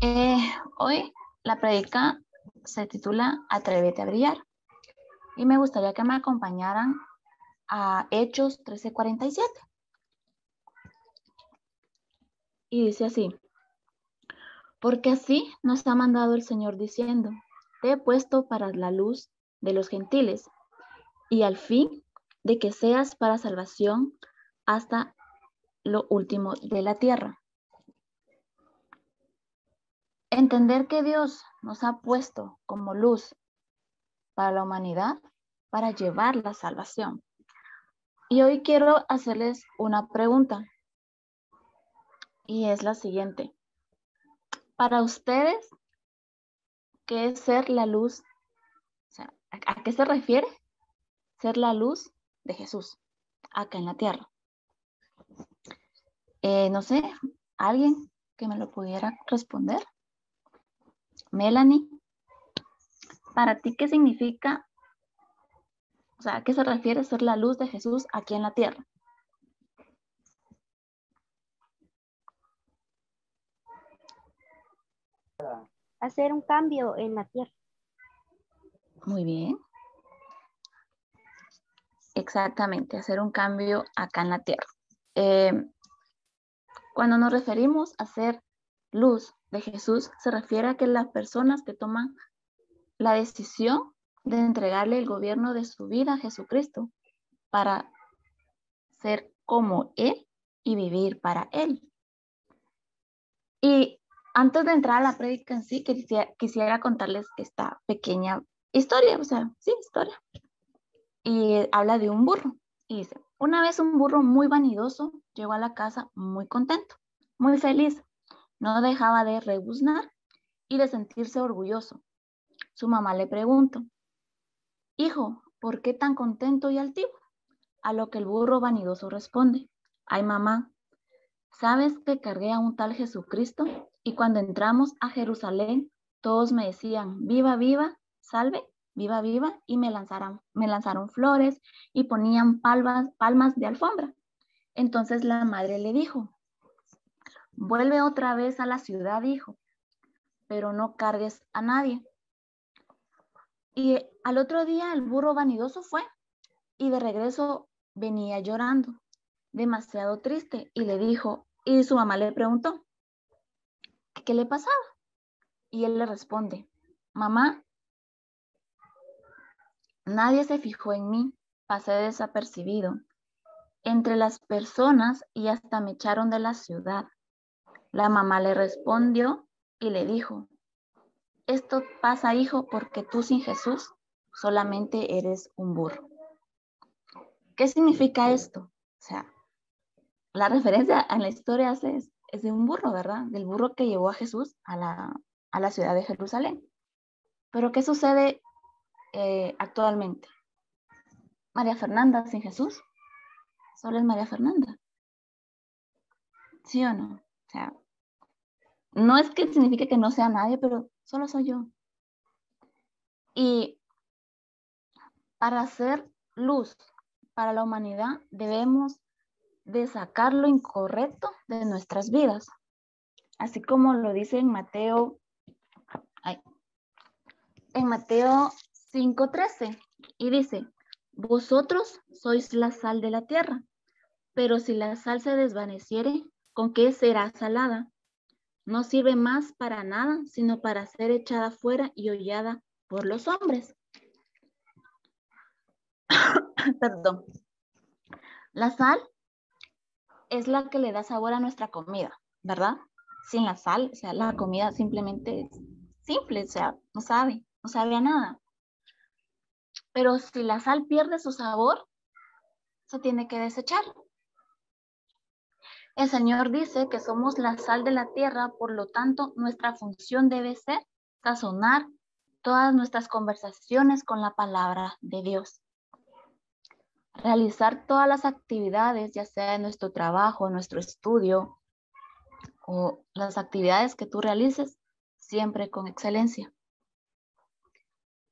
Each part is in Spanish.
Eh, hoy la predica se titula Atrévete a brillar y me gustaría que me acompañaran a Hechos 13:47. Y dice así, porque así nos ha mandado el Señor diciendo, te he puesto para la luz de los gentiles y al fin de que seas para salvación hasta lo último de la tierra. Entender que Dios nos ha puesto como luz para la humanidad para llevar la salvación. Y hoy quiero hacerles una pregunta y es la siguiente. Para ustedes, ¿qué es ser la luz? ¿a, qué se refiere ser la luz de Jesús acá en la tierra? Eh, no sé, ¿alguien que me lo pudiera responder? Melanie, ¿para ti qué significa, o sea, a qué se refiere ser la luz de Jesús aquí en la tierra? Hacer un cambio en la tierra. Muy bien. Exactamente, hacer un cambio acá en la tierra. Eh, cuando nos referimos a ser luz de Jesús, se refiere a que las personas que toman la decisión de entregarle el gobierno de su vida a Jesucristo para ser como Él y vivir para Él. Y antes de entrar a la prédica en sí, quisiera, contarles esta pequeña historia, o sea, sí, historia. Y habla de un burro. Y dice, una vez un burro muy vanidoso llegó a la casa muy contento, muy feliz. No dejaba de rebuznar y de sentirse orgulloso. Su mamá le preguntó, Hijo, ¿por qué tan contento y altivo? A lo que el burro vanidoso responde, Ay mamá, ¿sabes que cargué a un tal Jesucristo y cuando entramos a Jerusalén, todos me decían, viva, viva, salve, viva, viva, y me lanzaron, me lanzaron flores y ponían palmas, palmas de alfombra. Entonces la madre le dijo, vuelve otra vez a la ciudad, hijo, pero no cargues a nadie. Y al otro día el burro vanidoso fue y de regreso venía llorando, demasiado triste, y le dijo, y su mamá le preguntó, ¿qué le pasaba? Y él le responde, mamá, nadie se fijó en mí, pasé desapercibido entre las personas y hasta me echaron de la ciudad. La mamá le respondió y le dijo, esto pasa, hijo, porque tú sin Jesús solamente eres un burro. ¿Qué significa esto? O sea, la referencia en la historia es es de un burro, ¿verdad? Del burro que llevó a Jesús a la, ciudad de Jerusalén. Pero ¿qué sucede eh, actualmente? María Fernanda sin Jesús. Solo es María Fernanda. ¿Sí o no? O sea, no es que signifique que no sea nadie, pero solo soy yo. Y para hacer luz para la humanidad debemos de sacar lo incorrecto de nuestras vidas. Así como lo dice en Mateo, en Mateo 5:13, y dice, vosotros sois la sal de la tierra, pero si la sal se desvaneciere, ¿con qué será salada? No sirve más para nada, sino para ser echada fuera y hollada por los hombres. Perdón. La sal es la que le da sabor a nuestra comida, ¿verdad? Sin la sal, o sea, la comida simplemente es simple, o sea, no sabe, no sabe a nada. Pero si la sal pierde su sabor, se tiene que desechar. El Señor dice que somos la sal de la tierra, por lo tanto, nuestra función debe ser sazonar todas nuestras conversaciones con la palabra de Dios realizar todas las actividades, ya sea en nuestro trabajo, nuestro estudio o las actividades que tú realices, siempre con excelencia.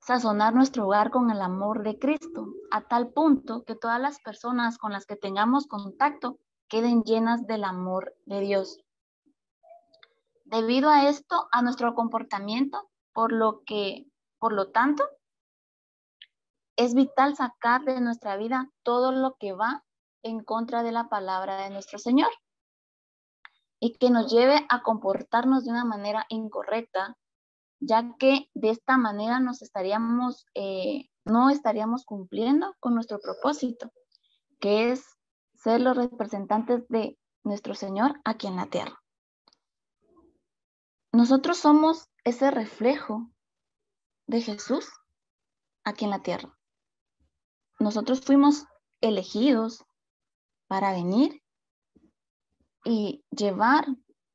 sazonar nuestro hogar con el amor de Cristo, a tal punto que todas las personas con las que tengamos contacto queden llenas del amor de Dios. Debido a esto, a nuestro comportamiento, por lo que, por lo tanto, es vital sacar de nuestra vida todo lo que va en contra de la palabra de nuestro Señor y que nos lleve a comportarnos de una manera incorrecta, ya que de esta manera nos estaríamos, eh, no estaríamos cumpliendo con nuestro propósito, que es ser los representantes de nuestro Señor aquí en la tierra. Nosotros somos ese reflejo de Jesús aquí en la tierra. Nosotros fuimos elegidos para venir y llevar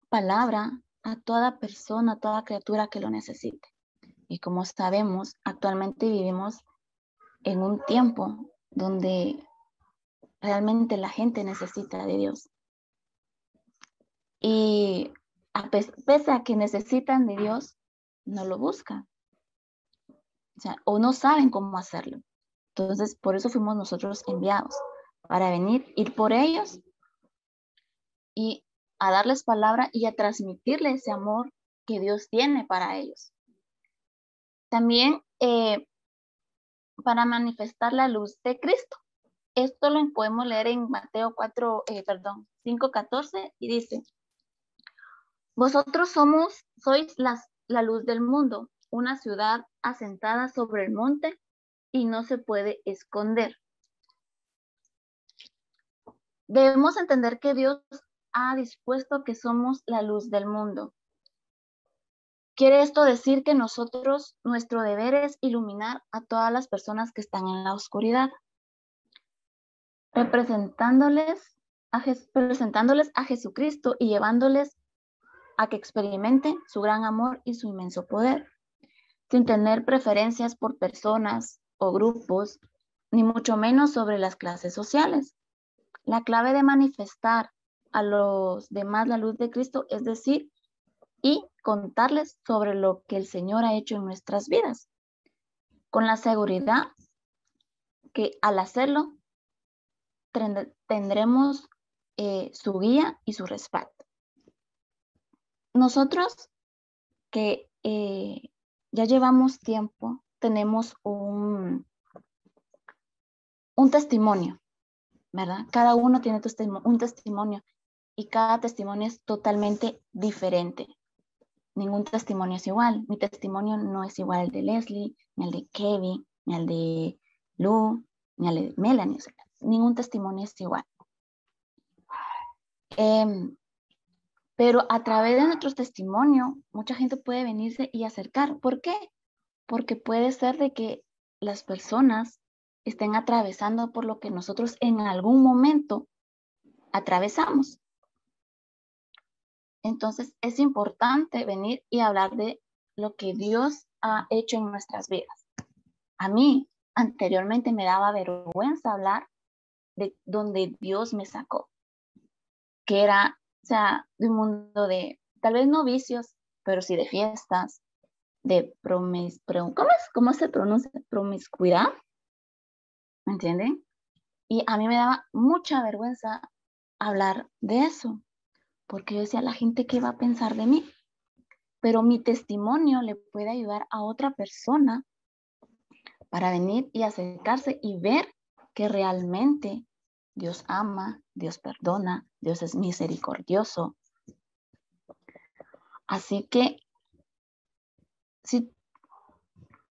palabra a toda persona, a toda criatura que lo necesite. Y como sabemos, actualmente vivimos en un tiempo donde realmente la gente necesita de Dios. Y a pese a que necesitan de Dios, no lo buscan. O, no saben cómo hacerlo. Entonces, por eso fuimos nosotros enviados, para venir, ir por ellos y a darles palabra y a transmitirles ese amor que Dios tiene para ellos. También eh, para manifestar la luz de Cristo. Esto lo podemos leer en Mateo 4, eh, perdón, 5, 14 y dice, vosotros somos, sois las, la luz del mundo, una ciudad asentada sobre el monte y no se puede esconder. Debemos entender que Dios ha dispuesto que somos la luz del mundo. Quiere esto decir que nosotros, nuestro deber es iluminar a todas las personas que están en la oscuridad, representándoles presentándoles a Jesucristo y llevándoles a que experimenten su gran amor y su inmenso poder, sin tener preferencias por personas grupos, ni mucho menos sobre las clases sociales. La clave de manifestar a los demás la luz de Cristo, es decir, y contarles sobre lo que el Señor ha hecho en nuestras vidas, con la seguridad que al hacerlo tendremos eh, su guía y su respaldo. Nosotros que eh, ya llevamos tiempo, tenemos un, un testimonio, ¿verdad? Cada uno tiene un testimonio y cada testimonio es totalmente diferente. Ningún testimonio es igual. Mi testimonio no es igual al de Leslie, ni al de Kevin, ni al de Lou, ni al de Melanie. ningún testimonio es igual. Em, pero a través de nuestro testimonio, mucha gente puede venirse y acercar. ¿Por qué? Porque puede ser de que las personas estén atravesando por lo que nosotros en algún momento atravesamos. Entonces es importante venir y hablar de lo que Dios ha hecho en nuestras vidas. A mí anteriormente me daba vergüenza hablar de donde Dios me sacó, que era, o sea, de un mundo de, tal vez no vicios, pero sí de fiestas, de promis, ¿cómo, ¿cómo se pronuncia? Promiscuidad, ¿me entienden? Y a mí me daba mucha vergüenza hablar de eso porque yo decía, la gente qué va a pensar de mí. Pero mi testimonio le puede ayudar a otra persona para venir y acercarse y ver que realmente Dios ama, Dios perdona, Dios es misericordioso. Así que si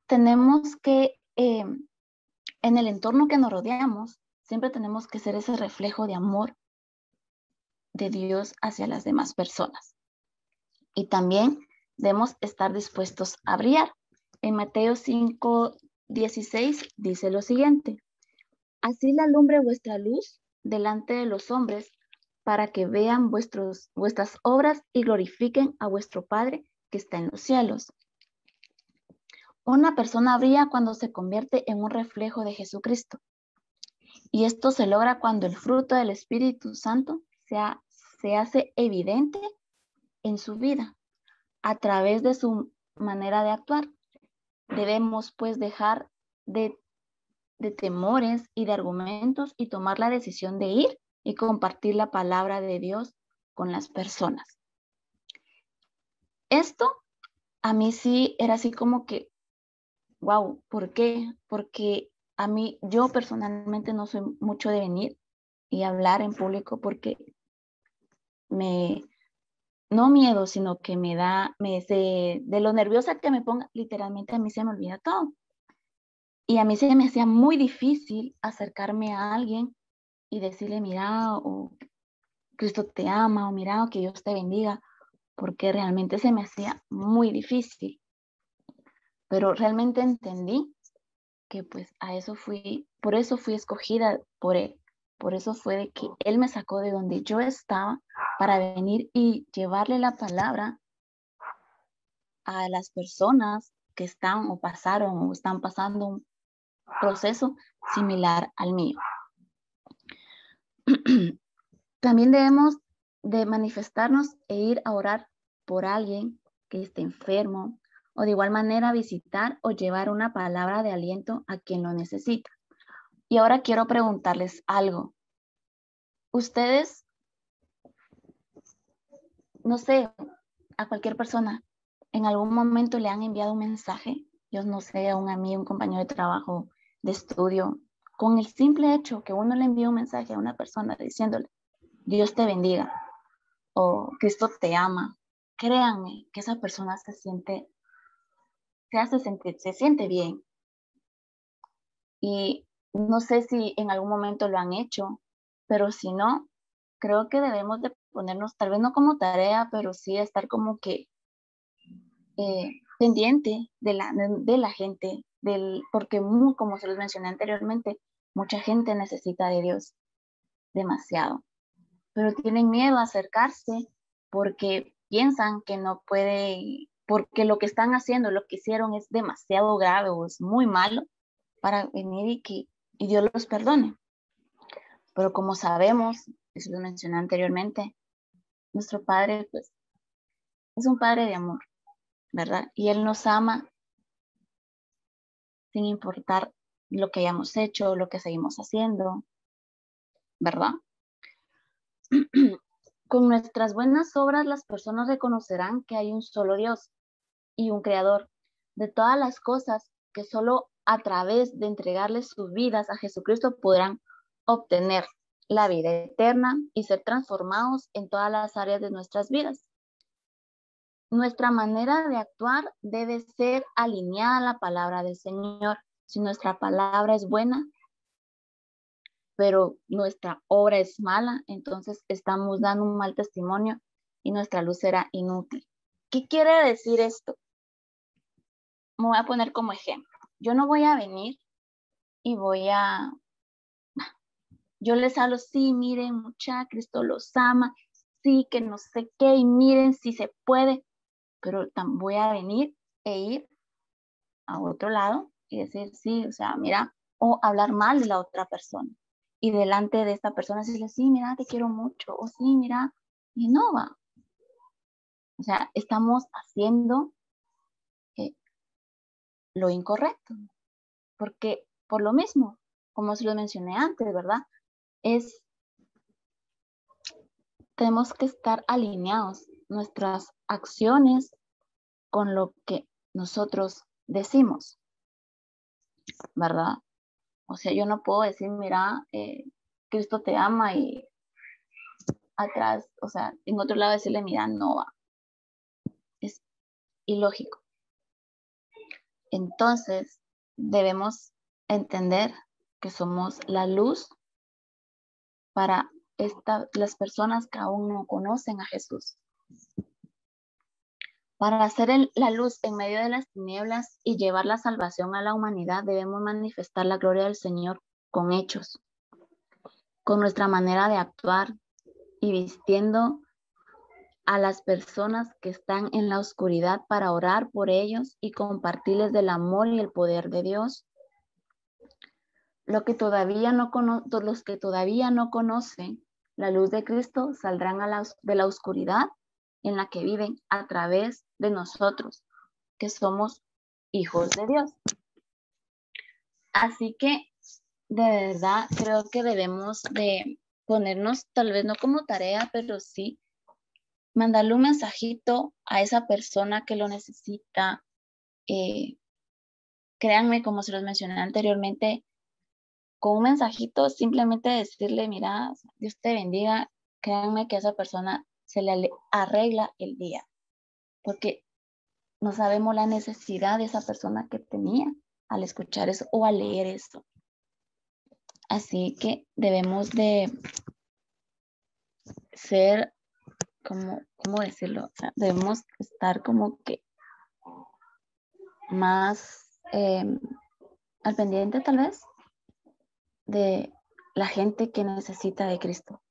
tenemos que, eh, en el entorno que nos rodeamos, siempre tenemos que ser ese reflejo de amor de Dios hacia las demás personas. Y también debemos estar dispuestos a brillar. En Mateo 5, 16 dice lo siguiente, así la lumbre vuestra luz delante de los hombres para que vean vuestros, vuestras obras y glorifiquen a vuestro Padre que está en los cielos. Una persona brilla cuando se convierte en un reflejo de Jesucristo. Y esto se logra cuando el fruto del Espíritu Santo se hace evidente en su vida a través de su manera de actuar. Debemos pues dejar de, de temores y de argumentos y tomar la decisión de ir y compartir la palabra de Dios con las personas. Esto a mí sí era así como que, wow, ¿por qué? Porque a mí, yo personalmente no soy mucho de venir y hablar en público porque me, no miedo, sino que me da, me, de, de lo nerviosa que me ponga, literalmente a mí se me olvida todo. Y a mí se me hacía muy difícil acercarme a alguien y decirle, mira, o Cristo te ama, o mira, o que Dios te bendiga, porque realmente se me hacía muy difícil. Pero realmente entendí que pues a eso fui, por eso fui escogida por Él. Por eso fue de que Él me sacó de donde yo estaba para venir y llevarle la palabra a las personas que están o pasaron o están pasando un proceso similar al mío. También debemos de manifestarnos e ir a orar por alguien que esté enfermo o de igual manera visitar o llevar una palabra de aliento a quien lo necesita. Y ahora quiero preguntarles algo. Ustedes, no sé, a cualquier persona, en algún momento le han enviado un mensaje, yo no sé, a un amigo, un compañero de trabajo, de estudio, con el simple hecho que uno le envía un mensaje a una persona diciéndole, Dios te bendiga o Cristo te ama, créanme que esa persona se siente, se hace sentir, se siente bien. Y no sé si en algún momento lo han hecho, pero si no, creo que debemos de ponernos, tal vez no como tarea, pero sí estar como que eh, pendiente de la, de, la gente, del, porque como se los mencioné anteriormente, mucha gente necesita de Dios demasiado, pero tienen miedo a acercarse porque piensan que no puede, porque lo que están haciendo, lo que hicieron es demasiado grave o es muy malo para venir y que y Dios los perdone. Pero como sabemos, eso lo mencioné anteriormente, nuestro Padre pues, es un Padre de amor, ¿verdad? Y Él nos ama sin importar lo que hayamos hecho, lo que seguimos haciendo, ¿verdad? Con nuestras buenas obras las personas reconocerán que hay un solo Dios y un creador de todas las cosas que solo a través de entregarles sus vidas a Jesucristo podrán obtener la vida eterna y ser transformados en todas las áreas de nuestras vidas. Nuestra manera de actuar debe ser alineada a la palabra del Señor. Si nuestra palabra es buena, pero nuestra obra es mala, entonces estamos dando un mal testimonio y nuestra luz será inútil. ¿Qué quiere decir esto? Me voy a poner como ejemplo. Yo no voy a venir y voy a yo les hablo, sí, miren, mucha, Cristo los ama, sí, que no sé qué, y miren si se puede, pero voy a venir e ir a otro lado y decir, sí, o sea, mira, o hablar mal de la otra persona. Y delante de esta persona decirle, sí, mira, te quiero mucho, o sí, mira, y no va. O sea, estamos haciendo lo incorrecto, porque por lo mismo, como se lo mencioné antes, ¿verdad? es, tenemos que estar alineados nuestras acciones con lo que nosotros decimos, ¿verdad? O sea, yo no puedo decir, mira, eh, Cristo te ama y atrás, o sea, en otro lado decirle, mira, no va. Es ilógico. Entonces, debemos entender que somos la luz para las personas que aún no conocen a Jesús. Para hacer la luz en medio de las tinieblas y llevar la salvación a la humanidad, debemos manifestar la gloria del Señor con hechos, con nuestra manera de actuar y vistiendo a las personas que están en la oscuridad para orar por ellos y compartirles del amor y el poder de Dios que todavía no los que todavía no conocen la luz de Cristo saldrán de la oscuridad en la que viven a través de nosotros, que somos hijos de Dios. Así que de verdad creo que debemos de ponernos, tal vez no como tarea, pero sí mandarle un mensajito a esa persona que lo necesita. Eh, créanme, como se los mencioné anteriormente, con un mensajito, simplemente decirle, mira, Dios te bendiga, créanme que a esa persona se le arregla el día, porque no sabemos la necesidad de esa persona que tenía al escuchar eso o al leer eso. Así que debemos de ser, como, ¿cómo decirlo? debemos estar como que más em, al pendiente tal vez de la gente que necesita de Cristo,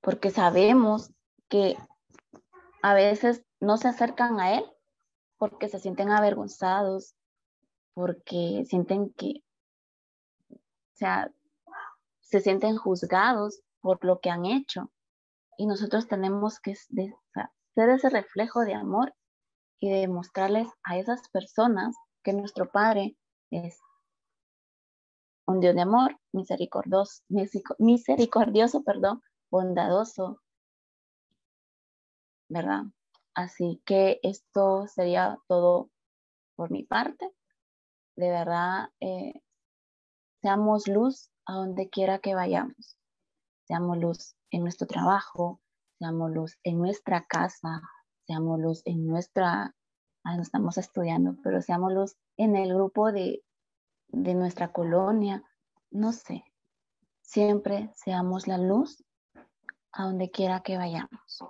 porque sabemos que a veces no se acercan a Él porque se sienten avergonzados, porque sienten que, o sea, se sienten juzgados por lo que han hecho. Y nosotros tenemos que ser ese reflejo de amor y demostrarles a esas personas que nuestro Padre es un Dios de amor, misericordioso, misericordioso, perdón, bondadoso, ¿verdad? Así que esto sería todo por mi parte. De verdad, eh, seamos luz a donde quiera que vayamos. Seamos luz en nuestro trabajo, seamos luz en nuestra casa, seamos luz en nuestra, ah, no estamos estudiando, pero seamos luz en el grupo de, de nuestra colonia, no sé. Siempre seamos la luz a donde quiera que vayamos.